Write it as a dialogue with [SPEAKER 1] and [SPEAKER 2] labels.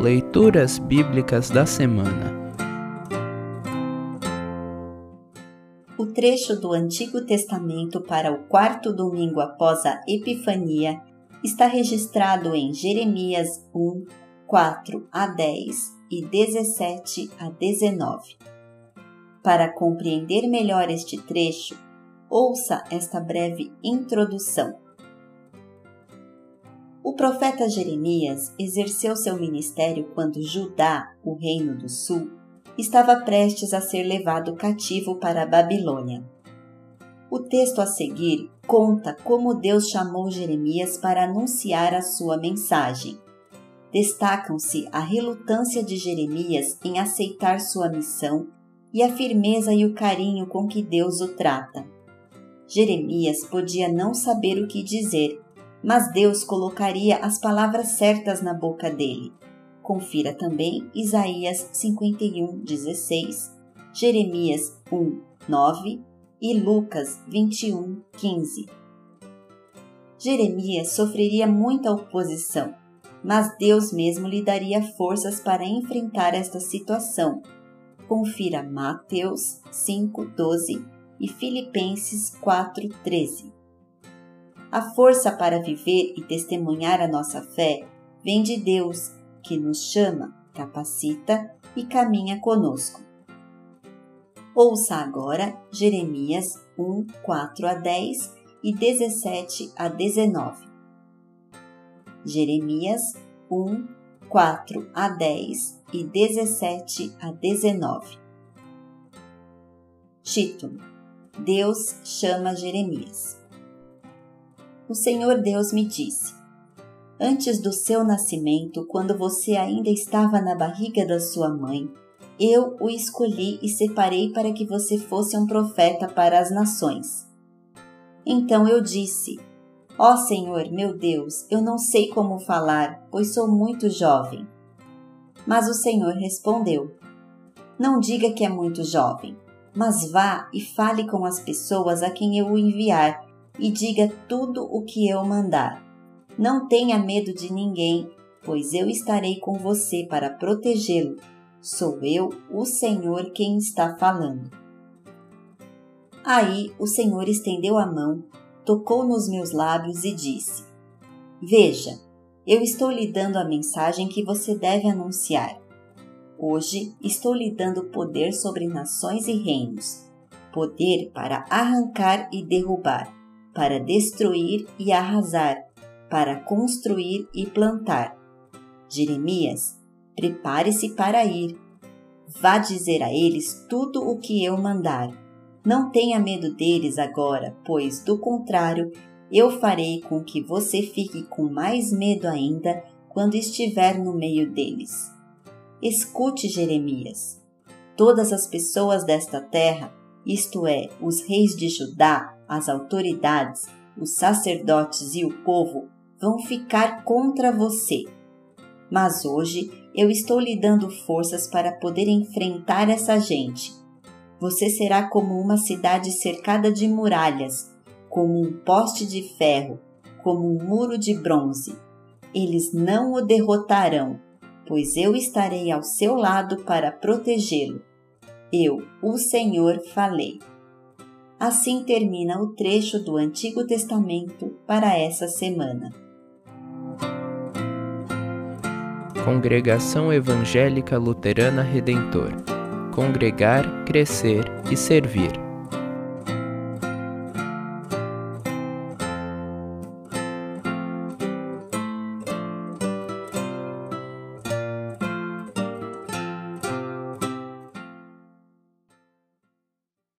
[SPEAKER 1] Leituras Bíblicas da Semana
[SPEAKER 2] O trecho do Antigo Testamento para o quarto domingo após a Epifania está registrado em Jeremias 1, 4 a 10 e 17 a 19. Para compreender melhor este trecho, ouça esta breve introdução. O profeta Jeremias exerceu seu ministério quando Judá, o reino do sul, estava prestes a ser levado cativo para a Babilônia. O texto a seguir conta como Deus chamou Jeremias para anunciar a sua mensagem. Destacam-se a relutância de Jeremias em aceitar sua missão e a firmeza e o carinho com que Deus o trata. Jeremias podia não saber o que dizer, mas Deus colocaria as palavras certas na boca dele. Confira também Isaías 51, 16, Jeremias 1, 9 e Lucas 21, 15. Jeremias sofreria muita oposição, mas Deus mesmo lhe daria forças para enfrentar esta situação. Confira Mateus 5, 12 e Filipenses 4, 13. A força para viver e testemunhar a nossa fé vem de Deus, que nos chama, capacita e caminha conosco. Ouça agora Jeremias 1, 4 a 10 e 17 a 19. Jeremias 1, 4 a 10 e 17 a 19. Título: Deus chama Jeremias o Senhor Deus me disse: Antes do seu nascimento, quando você ainda estava na barriga da sua mãe, eu o escolhi e separei para que você fosse um profeta para as nações. Então eu disse: Ó oh Senhor, meu Deus, eu não sei como falar, pois sou muito jovem. Mas o Senhor respondeu: Não diga que é muito jovem, mas vá e fale com as pessoas a quem eu o enviar e diga tudo o que eu mandar. Não tenha medo de ninguém, pois eu estarei com você para protegê-lo. Sou eu, o Senhor, quem está falando. Aí o Senhor estendeu a mão, tocou nos meus lábios e disse: Veja, eu estou lhe dando a mensagem que você deve anunciar. Hoje estou lhe dando poder sobre nações e reinos, poder para arrancar e derrubar para destruir e arrasar, para construir e plantar. Jeremias, prepare-se para ir. Vá dizer a eles tudo o que eu mandar. Não tenha medo deles agora, pois, do contrário, eu farei com que você fique com mais medo ainda quando estiver no meio deles. Escute, Jeremias. Todas as pessoas desta terra, isto é, os reis de Judá, as autoridades, os sacerdotes e o povo vão ficar contra você. Mas hoje eu estou lhe dando forças para poder enfrentar essa gente. Você será como uma cidade cercada de muralhas, como um poste de ferro, como um muro de bronze. Eles não o derrotarão, pois eu estarei ao seu lado para protegê-lo. Eu, o Senhor, falei. Assim termina o trecho do Antigo Testamento para essa semana.
[SPEAKER 1] Congregação Evangélica Luterana Redentor Congregar, Crescer e Servir.